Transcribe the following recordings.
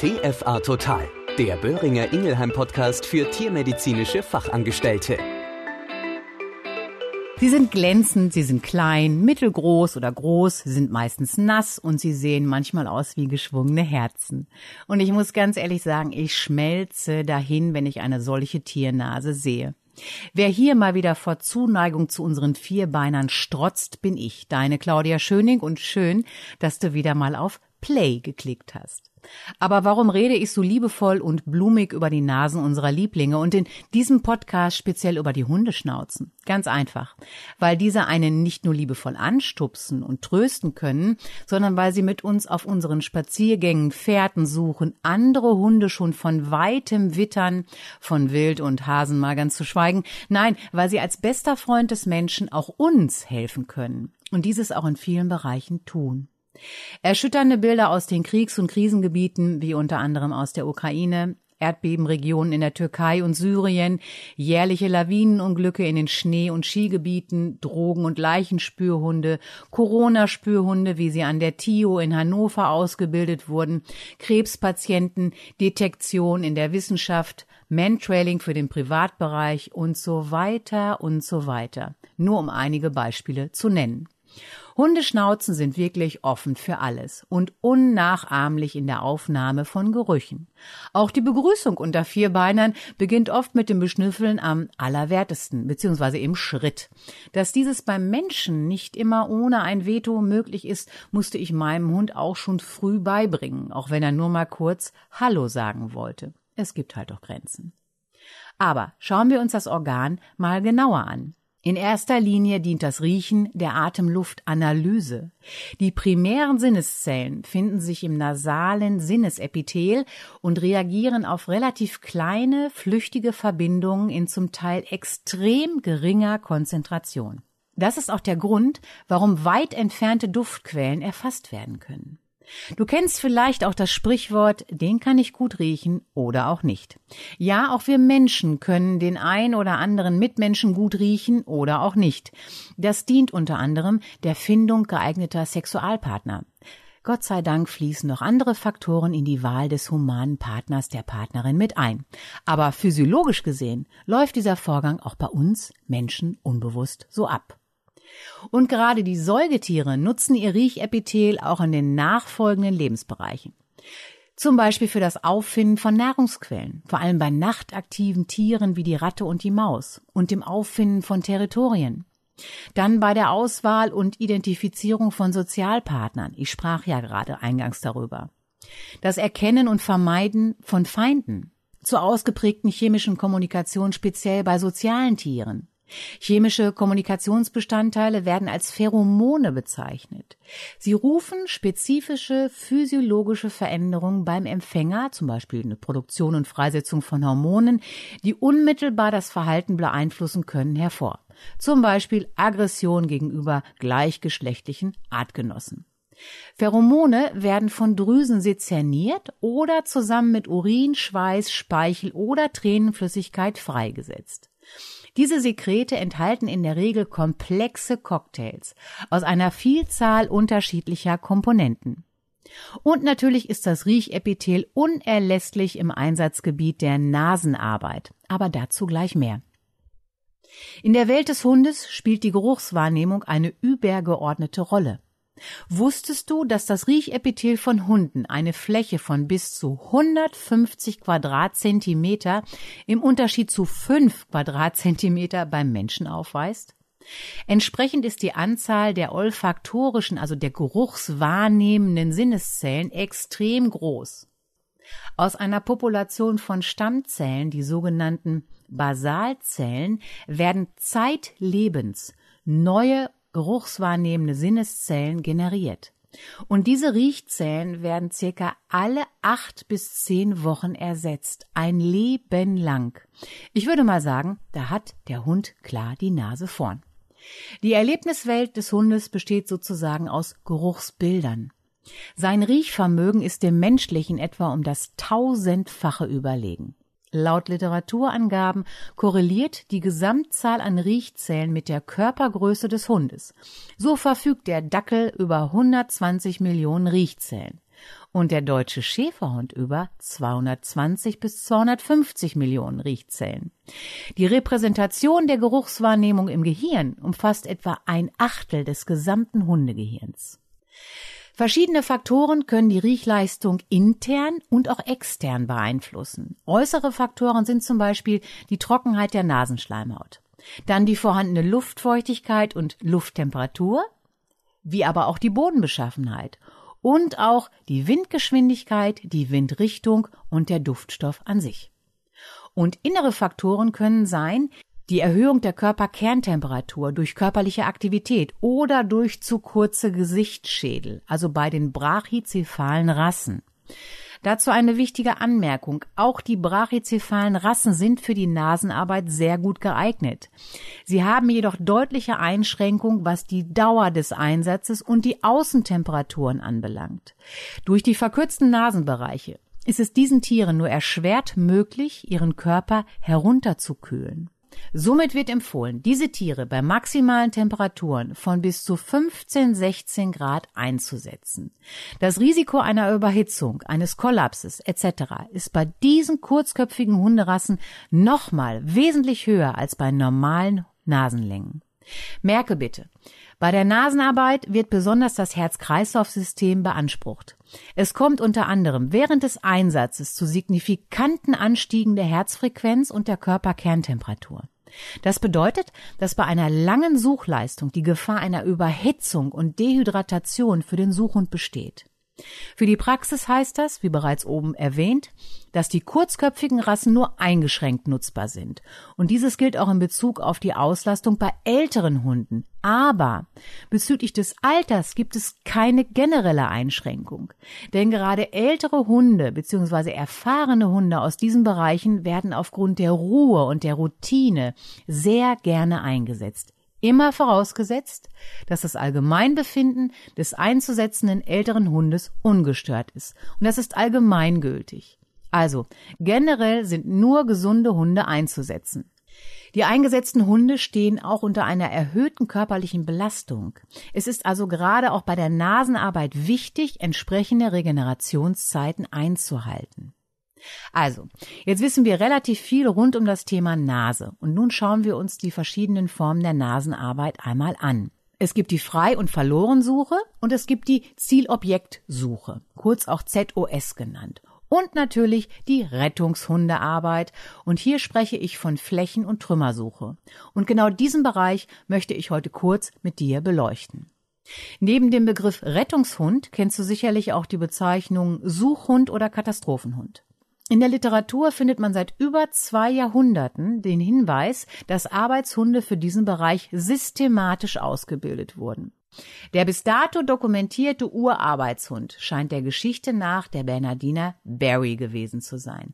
TFA Total, der Böhringer Ingelheim Podcast für tiermedizinische Fachangestellte. Sie sind glänzend, sie sind klein, mittelgroß oder groß, sie sind meistens nass und sie sehen manchmal aus wie geschwungene Herzen. Und ich muss ganz ehrlich sagen, ich schmelze dahin, wenn ich eine solche Tiernase sehe. Wer hier mal wieder vor Zuneigung zu unseren Vierbeinern strotzt, bin ich, deine Claudia Schöning und schön, dass du wieder mal auf Play geklickt hast. Aber warum rede ich so liebevoll und blumig über die Nasen unserer Lieblinge und in diesem Podcast speziell über die Hundeschnauzen? Ganz einfach, weil diese einen nicht nur liebevoll anstupsen und trösten können, sondern weil sie mit uns auf unseren Spaziergängen Fährten suchen, andere Hunde schon von weitem wittern, von Wild und Hasen mal ganz zu schweigen. Nein, weil sie als bester Freund des Menschen auch uns helfen können und dieses auch in vielen Bereichen tun. Erschütternde Bilder aus den Kriegs- und Krisengebieten, wie unter anderem aus der Ukraine, Erdbebenregionen in der Türkei und Syrien, jährliche Lawinenunglücke in den Schnee- und Skigebieten, Drogen- und Leichenspürhunde, Corona-Spürhunde, wie sie an der TIO in Hannover ausgebildet wurden, Krebspatienten, Detektion in der Wissenschaft, Mantrailing für den Privatbereich und so weiter und so weiter. Nur um einige Beispiele zu nennen. Hundeschnauzen sind wirklich offen für alles und unnachahmlich in der Aufnahme von Gerüchen. Auch die Begrüßung unter Vierbeinern beginnt oft mit dem Beschnüffeln am allerwertesten, beziehungsweise im Schritt. Dass dieses beim Menschen nicht immer ohne ein Veto möglich ist, musste ich meinem Hund auch schon früh beibringen, auch wenn er nur mal kurz Hallo sagen wollte. Es gibt halt auch Grenzen. Aber schauen wir uns das Organ mal genauer an. In erster Linie dient das Riechen der Atemluftanalyse. Die primären Sinneszellen finden sich im nasalen Sinnesepithel und reagieren auf relativ kleine, flüchtige Verbindungen in zum Teil extrem geringer Konzentration. Das ist auch der Grund, warum weit entfernte Duftquellen erfasst werden können. Du kennst vielleicht auch das Sprichwort, den kann ich gut riechen oder auch nicht. Ja, auch wir Menschen können den ein oder anderen Mitmenschen gut riechen oder auch nicht. Das dient unter anderem der Findung geeigneter Sexualpartner. Gott sei Dank fließen noch andere Faktoren in die Wahl des humanen Partners der Partnerin mit ein. Aber physiologisch gesehen läuft dieser Vorgang auch bei uns Menschen unbewusst so ab. Und gerade die Säugetiere nutzen ihr Riechepithel auch in den nachfolgenden Lebensbereichen. Zum Beispiel für das Auffinden von Nahrungsquellen, vor allem bei nachtaktiven Tieren wie die Ratte und die Maus und dem Auffinden von Territorien. Dann bei der Auswahl und Identifizierung von Sozialpartnern. Ich sprach ja gerade eingangs darüber. Das Erkennen und Vermeiden von Feinden. Zur ausgeprägten chemischen Kommunikation speziell bei sozialen Tieren. Chemische Kommunikationsbestandteile werden als Pheromone bezeichnet. Sie rufen spezifische physiologische Veränderungen beim Empfänger, zum Beispiel eine Produktion und Freisetzung von Hormonen, die unmittelbar das Verhalten beeinflussen können, hervor. Zum Beispiel Aggression gegenüber gleichgeschlechtlichen Artgenossen. Pheromone werden von Drüsen sezerniert oder zusammen mit Urin, Schweiß, Speichel oder Tränenflüssigkeit freigesetzt. Diese Sekrete enthalten in der Regel komplexe Cocktails aus einer Vielzahl unterschiedlicher Komponenten. Und natürlich ist das Riechepithel unerlässlich im Einsatzgebiet der Nasenarbeit, aber dazu gleich mehr. In der Welt des Hundes spielt die Geruchswahrnehmung eine übergeordnete Rolle. Wusstest du, dass das Riechepithel von Hunden eine Fläche von bis zu 150 Quadratzentimeter im Unterschied zu 5 Quadratzentimeter beim Menschen aufweist? Entsprechend ist die Anzahl der olfaktorischen, also der geruchswahrnehmenden Sinneszellen extrem groß. Aus einer Population von Stammzellen, die sogenannten Basalzellen, werden zeitlebens neue geruchswahrnehmende Sinneszellen generiert. Und diese Riechzellen werden circa alle acht bis zehn Wochen ersetzt. Ein Leben lang. Ich würde mal sagen, da hat der Hund klar die Nase vorn. Die Erlebniswelt des Hundes besteht sozusagen aus Geruchsbildern. Sein Riechvermögen ist dem menschlichen etwa um das tausendfache überlegen. Laut Literaturangaben korreliert die Gesamtzahl an Riechzellen mit der Körpergröße des Hundes. So verfügt der Dackel über 120 Millionen Riechzellen. und der deutsche Schäferhund über 220 bis 250 Millionen Riechzellen. Die Repräsentation der Geruchswahrnehmung im Gehirn umfasst etwa ein Achtel des gesamten Hundegehirns. Verschiedene Faktoren können die Riechleistung intern und auch extern beeinflussen. Äußere Faktoren sind zum Beispiel die Trockenheit der Nasenschleimhaut, dann die vorhandene Luftfeuchtigkeit und Lufttemperatur, wie aber auch die Bodenbeschaffenheit und auch die Windgeschwindigkeit, die Windrichtung und der Duftstoff an sich. Und innere Faktoren können sein die Erhöhung der Körperkerntemperatur durch körperliche Aktivität oder durch zu kurze Gesichtsschädel, also bei den brachycephalen Rassen. Dazu eine wichtige Anmerkung. Auch die brachycephalen Rassen sind für die Nasenarbeit sehr gut geeignet. Sie haben jedoch deutliche Einschränkungen, was die Dauer des Einsatzes und die Außentemperaturen anbelangt. Durch die verkürzten Nasenbereiche ist es diesen Tieren nur erschwert möglich, ihren Körper herunterzukühlen. Somit wird empfohlen, diese Tiere bei maximalen Temperaturen von bis zu 15, 16 Grad einzusetzen. Das Risiko einer Überhitzung, eines Kollapses etc. ist bei diesen kurzköpfigen Hunderassen nochmal wesentlich höher als bei normalen Nasenlängen. Merke bitte, bei der Nasenarbeit wird besonders das Herz-Kreislauf-System beansprucht. Es kommt unter anderem während des Einsatzes zu signifikanten Anstiegen der Herzfrequenz und der Körperkerntemperatur. Das bedeutet, dass bei einer langen Suchleistung die Gefahr einer Überhitzung und Dehydratation für den Suchhund besteht. Für die Praxis heißt das, wie bereits oben erwähnt, dass die kurzköpfigen Rassen nur eingeschränkt nutzbar sind. Und dieses gilt auch in Bezug auf die Auslastung bei älteren Hunden. Aber bezüglich des Alters gibt es keine generelle Einschränkung. Denn gerade ältere Hunde bzw. erfahrene Hunde aus diesen Bereichen werden aufgrund der Ruhe und der Routine sehr gerne eingesetzt. Immer vorausgesetzt, dass das Allgemeinbefinden des einzusetzenden älteren Hundes ungestört ist. Und das ist allgemeingültig. Also, generell sind nur gesunde Hunde einzusetzen. Die eingesetzten Hunde stehen auch unter einer erhöhten körperlichen Belastung. Es ist also gerade auch bei der Nasenarbeit wichtig, entsprechende Regenerationszeiten einzuhalten. Also, jetzt wissen wir relativ viel rund um das Thema Nase und nun schauen wir uns die verschiedenen Formen der Nasenarbeit einmal an. Es gibt die Frei- und Verlorensuche und es gibt die Zielobjektsuche, kurz auch ZOS genannt. Und natürlich die Rettungshundearbeit. Und hier spreche ich von Flächen- und Trümmersuche. Und genau diesen Bereich möchte ich heute kurz mit dir beleuchten. Neben dem Begriff Rettungshund kennst du sicherlich auch die Bezeichnung Suchhund oder Katastrophenhund. In der Literatur findet man seit über zwei Jahrhunderten den Hinweis, dass Arbeitshunde für diesen Bereich systematisch ausgebildet wurden. Der bis dato dokumentierte Urarbeitshund scheint der Geschichte nach der Bernardiner Barry gewesen zu sein,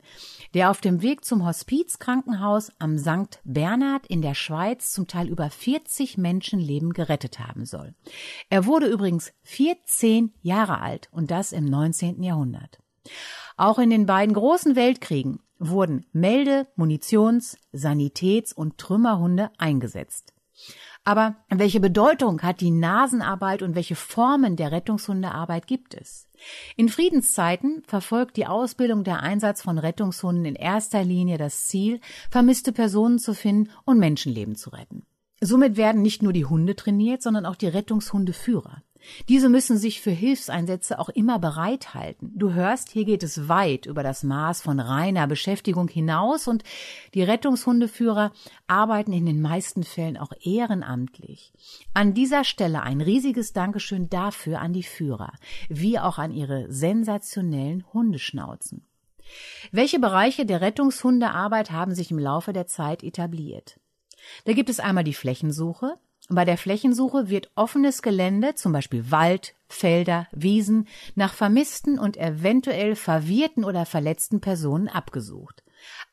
der auf dem Weg zum Hospizkrankenhaus am St. Bernhard in der Schweiz zum Teil über 40 Menschenleben gerettet haben soll. Er wurde übrigens 14 Jahre alt und das im 19. Jahrhundert. Auch in den beiden großen Weltkriegen wurden Melde-, Munitions-, Sanitäts- und Trümmerhunde eingesetzt. Aber welche Bedeutung hat die Nasenarbeit und welche Formen der Rettungshundearbeit gibt es? In Friedenszeiten verfolgt die Ausbildung der Einsatz von Rettungshunden in erster Linie das Ziel, vermisste Personen zu finden und Menschenleben zu retten. Somit werden nicht nur die Hunde trainiert, sondern auch die Rettungshundeführer. Diese müssen sich für Hilfseinsätze auch immer bereithalten. Du hörst, hier geht es weit über das Maß von reiner Beschäftigung hinaus und die Rettungshundeführer arbeiten in den meisten Fällen auch ehrenamtlich. An dieser Stelle ein riesiges Dankeschön dafür an die Führer, wie auch an ihre sensationellen Hundeschnauzen. Welche Bereiche der Rettungshundearbeit haben sich im Laufe der Zeit etabliert? Da gibt es einmal die Flächensuche, bei der Flächensuche wird offenes Gelände, zum Beispiel Wald, Felder, Wiesen, nach vermissten und eventuell verwirrten oder verletzten Personen abgesucht.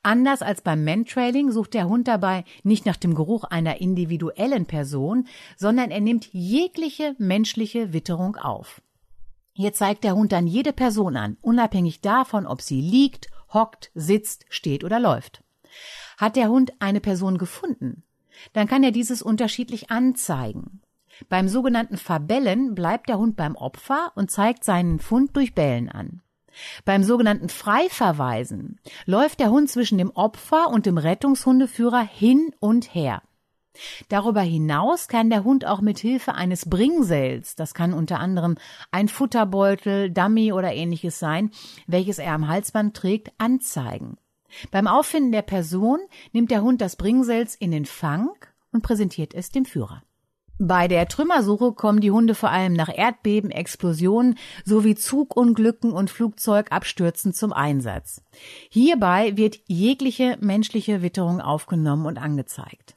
Anders als beim Mantrailing sucht der Hund dabei nicht nach dem Geruch einer individuellen Person, sondern er nimmt jegliche menschliche Witterung auf. Hier zeigt der Hund dann jede Person an, unabhängig davon, ob sie liegt, hockt, sitzt, steht oder läuft. Hat der Hund eine Person gefunden, dann kann er dieses unterschiedlich anzeigen. Beim sogenannten Verbellen bleibt der Hund beim Opfer und zeigt seinen Fund durch Bellen an. Beim sogenannten Freiverweisen läuft der Hund zwischen dem Opfer und dem Rettungshundeführer hin und her. Darüber hinaus kann der Hund auch mit Hilfe eines Bringsells, das kann unter anderem ein Futterbeutel, Dummy oder ähnliches sein, welches er am Halsband trägt, anzeigen. Beim Auffinden der Person nimmt der Hund das Bringsells in den Fang und präsentiert es dem Führer. Bei der Trümmersuche kommen die Hunde vor allem nach Erdbeben, Explosionen sowie Zugunglücken und Flugzeugabstürzen zum Einsatz. Hierbei wird jegliche menschliche Witterung aufgenommen und angezeigt.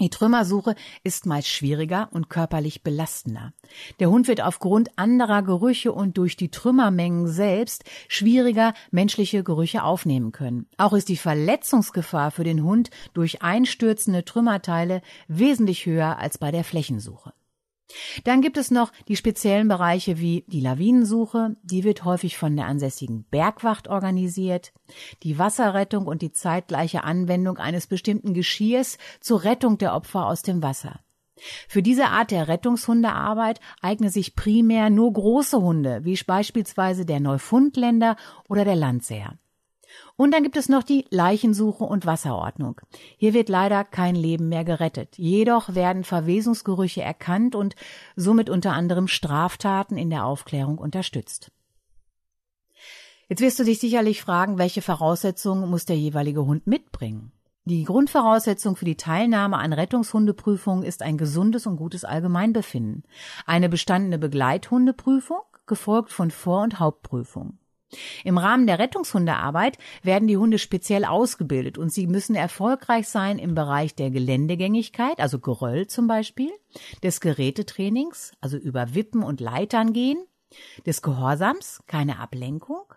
Die Trümmersuche ist meist schwieriger und körperlich belastender. Der Hund wird aufgrund anderer Gerüche und durch die Trümmermengen selbst schwieriger menschliche Gerüche aufnehmen können. Auch ist die Verletzungsgefahr für den Hund durch einstürzende Trümmerteile wesentlich höher als bei der Flächensuche. Dann gibt es noch die speziellen Bereiche wie die Lawinensuche, die wird häufig von der ansässigen Bergwacht organisiert, die Wasserrettung und die zeitgleiche Anwendung eines bestimmten Geschirrs zur Rettung der Opfer aus dem Wasser. Für diese Art der Rettungshundearbeit eignen sich primär nur große Hunde, wie beispielsweise der Neufundländer oder der Landseer. Und dann gibt es noch die Leichensuche und Wasserordnung. Hier wird leider kein Leben mehr gerettet. Jedoch werden Verwesungsgerüche erkannt und somit unter anderem Straftaten in der Aufklärung unterstützt. Jetzt wirst du dich sicherlich fragen, welche Voraussetzungen muss der jeweilige Hund mitbringen? Die Grundvoraussetzung für die Teilnahme an Rettungshundeprüfungen ist ein gesundes und gutes Allgemeinbefinden. Eine bestandene Begleithundeprüfung, gefolgt von Vor- und Hauptprüfung. Im Rahmen der Rettungshundearbeit werden die Hunde speziell ausgebildet und sie müssen erfolgreich sein im Bereich der Geländegängigkeit, also Geröll zum Beispiel, des Gerätetrainings, also über Wippen und Leitern gehen, des Gehorsams, keine Ablenkung,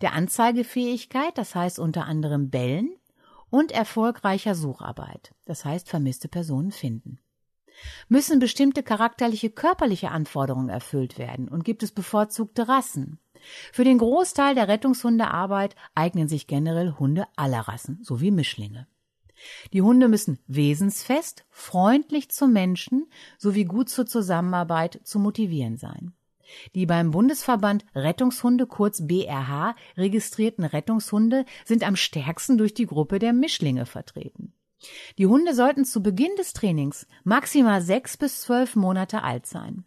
der Anzeigefähigkeit, das heißt unter anderem Bellen, und erfolgreicher Sucharbeit, das heißt vermisste Personen finden. Müssen bestimmte charakterliche körperliche Anforderungen erfüllt werden und gibt es bevorzugte Rassen? Für den Großteil der Rettungshundearbeit eignen sich generell Hunde aller Rassen sowie Mischlinge. Die Hunde müssen wesensfest, freundlich zum Menschen sowie gut zur Zusammenarbeit zu motivieren sein. Die beim Bundesverband Rettungshunde kurz BRH registrierten Rettungshunde sind am stärksten durch die Gruppe der Mischlinge vertreten. Die Hunde sollten zu Beginn des Trainings maximal sechs bis zwölf Monate alt sein.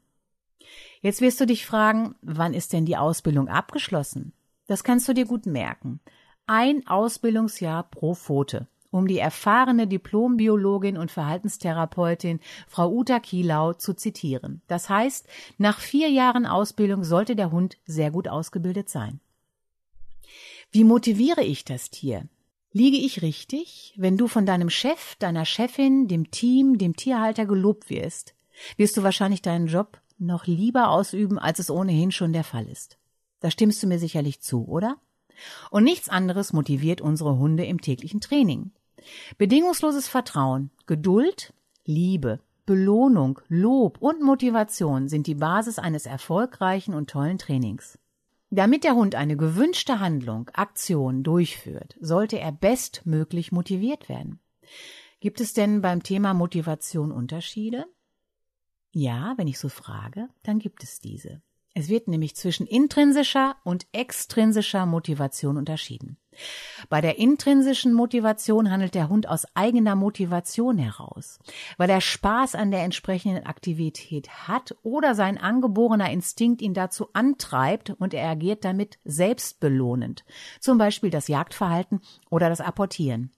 Jetzt wirst du dich fragen, wann ist denn die Ausbildung abgeschlossen? Das kannst du dir gut merken. Ein Ausbildungsjahr pro Pfote, um die erfahrene Diplombiologin und Verhaltenstherapeutin Frau Uta Kielau zu zitieren. Das heißt, nach vier Jahren Ausbildung sollte der Hund sehr gut ausgebildet sein. Wie motiviere ich das Tier? Liege ich richtig, wenn du von deinem Chef, deiner Chefin, dem Team, dem Tierhalter gelobt wirst? Wirst du wahrscheinlich deinen Job noch lieber ausüben, als es ohnehin schon der Fall ist. Da stimmst du mir sicherlich zu, oder? Und nichts anderes motiviert unsere Hunde im täglichen Training. Bedingungsloses Vertrauen, Geduld, Liebe, Belohnung, Lob und Motivation sind die Basis eines erfolgreichen und tollen Trainings. Damit der Hund eine gewünschte Handlung, Aktion durchführt, sollte er bestmöglich motiviert werden. Gibt es denn beim Thema Motivation Unterschiede? Ja, wenn ich so frage, dann gibt es diese. Es wird nämlich zwischen intrinsischer und extrinsischer Motivation unterschieden. Bei der intrinsischen Motivation handelt der Hund aus eigener Motivation heraus, weil er Spaß an der entsprechenden Aktivität hat oder sein angeborener Instinkt ihn dazu antreibt und er agiert damit selbstbelohnend, zum Beispiel das Jagdverhalten oder das Apportieren.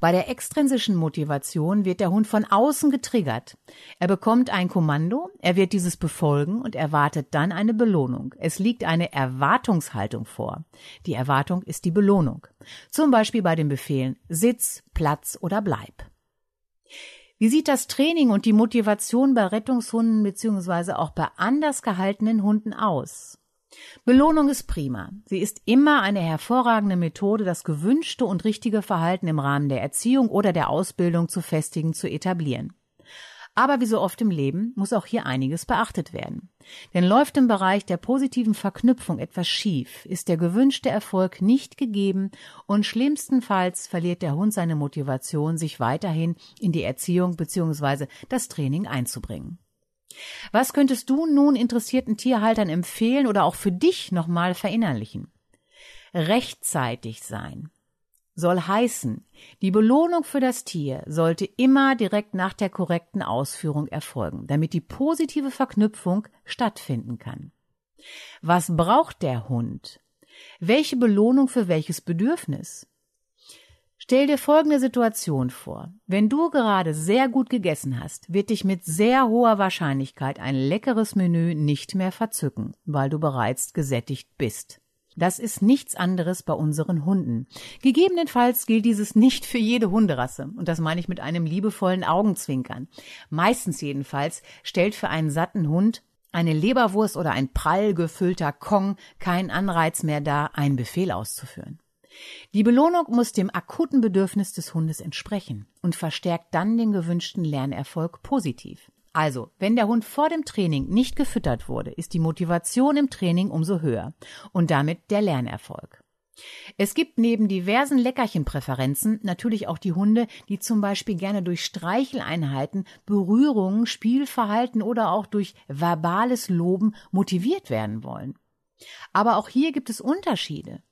Bei der extrinsischen Motivation wird der Hund von außen getriggert. Er bekommt ein Kommando, er wird dieses befolgen und erwartet dann eine Belohnung. Es liegt eine Erwartungshaltung vor. Die Erwartung ist die Belohnung. Zum Beispiel bei den Befehlen Sitz, Platz oder Bleib. Wie sieht das Training und die Motivation bei Rettungshunden bzw. auch bei anders gehaltenen Hunden aus? Belohnung ist prima. Sie ist immer eine hervorragende Methode, das gewünschte und richtige Verhalten im Rahmen der Erziehung oder der Ausbildung zu festigen, zu etablieren. Aber wie so oft im Leben muss auch hier einiges beachtet werden. Denn läuft im Bereich der positiven Verknüpfung etwas schief, ist der gewünschte Erfolg nicht gegeben und schlimmstenfalls verliert der Hund seine Motivation, sich weiterhin in die Erziehung bzw. das Training einzubringen. Was könntest du nun interessierten Tierhaltern empfehlen oder auch für dich nochmal verinnerlichen? Rechtzeitig sein soll heißen, die Belohnung für das Tier sollte immer direkt nach der korrekten Ausführung erfolgen, damit die positive Verknüpfung stattfinden kann. Was braucht der Hund? Welche Belohnung für welches Bedürfnis? Stell dir folgende Situation vor. Wenn du gerade sehr gut gegessen hast, wird dich mit sehr hoher Wahrscheinlichkeit ein leckeres Menü nicht mehr verzücken, weil du bereits gesättigt bist. Das ist nichts anderes bei unseren Hunden. Gegebenenfalls gilt dieses nicht für jede Hunderasse. Und das meine ich mit einem liebevollen Augenzwinkern. Meistens jedenfalls stellt für einen satten Hund eine Leberwurst oder ein prall gefüllter Kong keinen Anreiz mehr dar, einen Befehl auszuführen. Die Belohnung muss dem akuten Bedürfnis des Hundes entsprechen und verstärkt dann den gewünschten Lernerfolg positiv. Also, wenn der Hund vor dem Training nicht gefüttert wurde, ist die Motivation im Training umso höher und damit der Lernerfolg. Es gibt neben diversen Leckerchenpräferenzen natürlich auch die Hunde, die zum Beispiel gerne durch Streicheleinheiten, Berührungen, Spielverhalten oder auch durch verbales Loben motiviert werden wollen. Aber auch hier gibt es Unterschiede.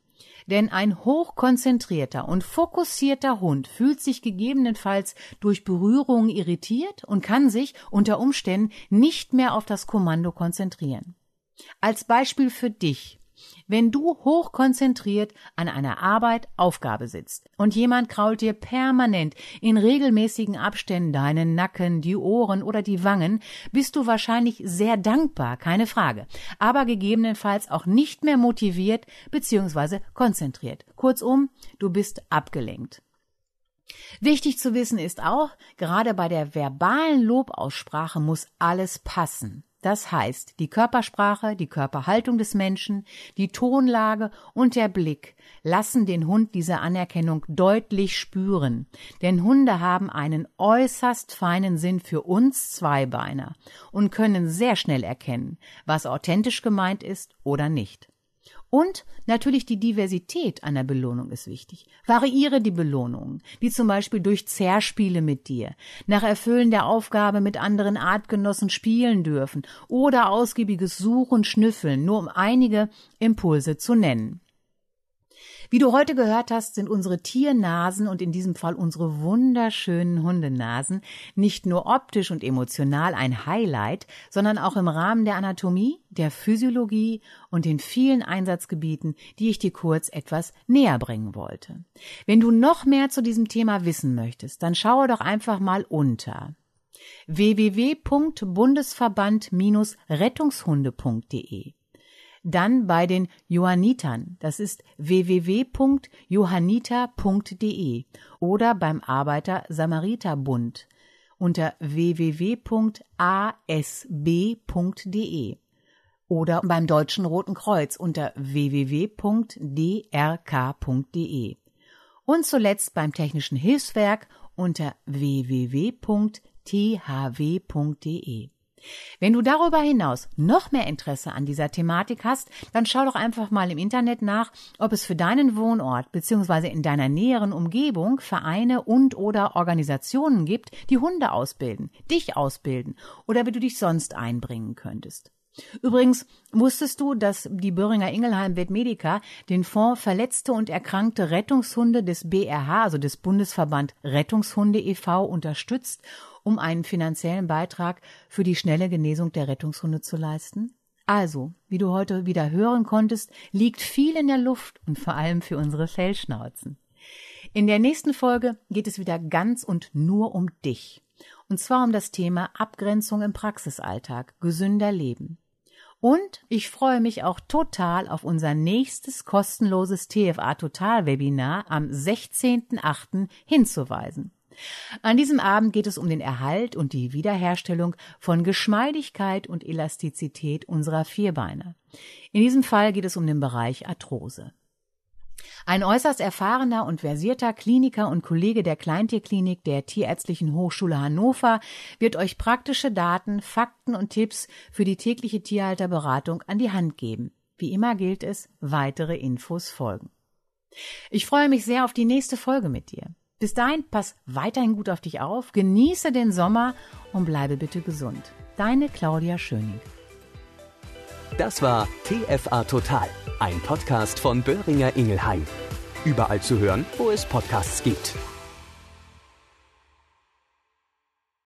Denn ein hochkonzentrierter und fokussierter Hund fühlt sich gegebenenfalls durch Berührungen irritiert und kann sich unter Umständen nicht mehr auf das Kommando konzentrieren. Als Beispiel für dich. Wenn du hochkonzentriert an einer Arbeit Aufgabe sitzt und jemand krault dir permanent in regelmäßigen Abständen deinen Nacken, die Ohren oder die Wangen, bist du wahrscheinlich sehr dankbar, keine Frage, aber gegebenenfalls auch nicht mehr motiviert bzw. konzentriert. Kurzum, du bist abgelenkt. Wichtig zu wissen ist auch, gerade bei der verbalen Lobaussprache muss alles passen. Das heißt, die Körpersprache, die Körperhaltung des Menschen, die Tonlage und der Blick lassen den Hund diese Anerkennung deutlich spüren. Denn Hunde haben einen äußerst feinen Sinn für uns Zweibeiner und können sehr schnell erkennen, was authentisch gemeint ist oder nicht. Und natürlich die Diversität einer Belohnung ist wichtig. Variiere die Belohnungen, wie zum Beispiel durch Zerspiele mit dir, nach Erfüllen der Aufgabe mit anderen Artgenossen spielen dürfen oder ausgiebiges Suchen, Schnüffeln, nur um einige Impulse zu nennen. Wie du heute gehört hast, sind unsere Tiernasen und in diesem Fall unsere wunderschönen Hundenasen nicht nur optisch und emotional ein Highlight, sondern auch im Rahmen der Anatomie, der Physiologie und den vielen Einsatzgebieten, die ich dir kurz etwas näher bringen wollte. Wenn du noch mehr zu diesem Thema wissen möchtest, dann schaue doch einfach mal unter www.bundesverband-rettungshunde.de dann bei den Johannitern, das ist www.johanniter.de oder beim Arbeiter Samariterbund unter www.asb.de oder beim Deutschen Roten Kreuz unter www.drk.de und zuletzt beim Technischen Hilfswerk unter www.thw.de. Wenn du darüber hinaus noch mehr Interesse an dieser Thematik hast, dann schau doch einfach mal im Internet nach, ob es für deinen Wohnort bzw. in deiner näheren Umgebung Vereine und oder Organisationen gibt, die Hunde ausbilden, dich ausbilden oder wie du dich sonst einbringen könntest. Übrigens, wusstest du, dass die Böhringer Ingelheim Vetmedica den Fonds Verletzte und erkrankte Rettungshunde des BRH, also des Bundesverband Rettungshunde e.V., unterstützt um einen finanziellen Beitrag für die schnelle Genesung der Rettungshunde zu leisten? Also, wie du heute wieder hören konntest, liegt viel in der Luft und vor allem für unsere Fellschnauzen. In der nächsten Folge geht es wieder ganz und nur um dich. Und zwar um das Thema Abgrenzung im Praxisalltag, gesünder Leben. Und ich freue mich auch total auf unser nächstes kostenloses TFA Total Webinar am 16.8. hinzuweisen. An diesem Abend geht es um den Erhalt und die Wiederherstellung von Geschmeidigkeit und Elastizität unserer Vierbeine. In diesem Fall geht es um den Bereich Arthrose. Ein äußerst erfahrener und versierter Kliniker und Kollege der Kleintierklinik der Tierärztlichen Hochschule Hannover wird euch praktische Daten, Fakten und Tipps für die tägliche Tierhalterberatung an die Hand geben. Wie immer gilt es, weitere Infos folgen. Ich freue mich sehr auf die nächste Folge mit dir. Bis dahin, pass weiterhin gut auf dich auf, genieße den Sommer und bleibe bitte gesund. Deine Claudia Schöning. Das war TFA Total, ein Podcast von Böhringer Ingelheim. Überall zu hören, wo es Podcasts gibt.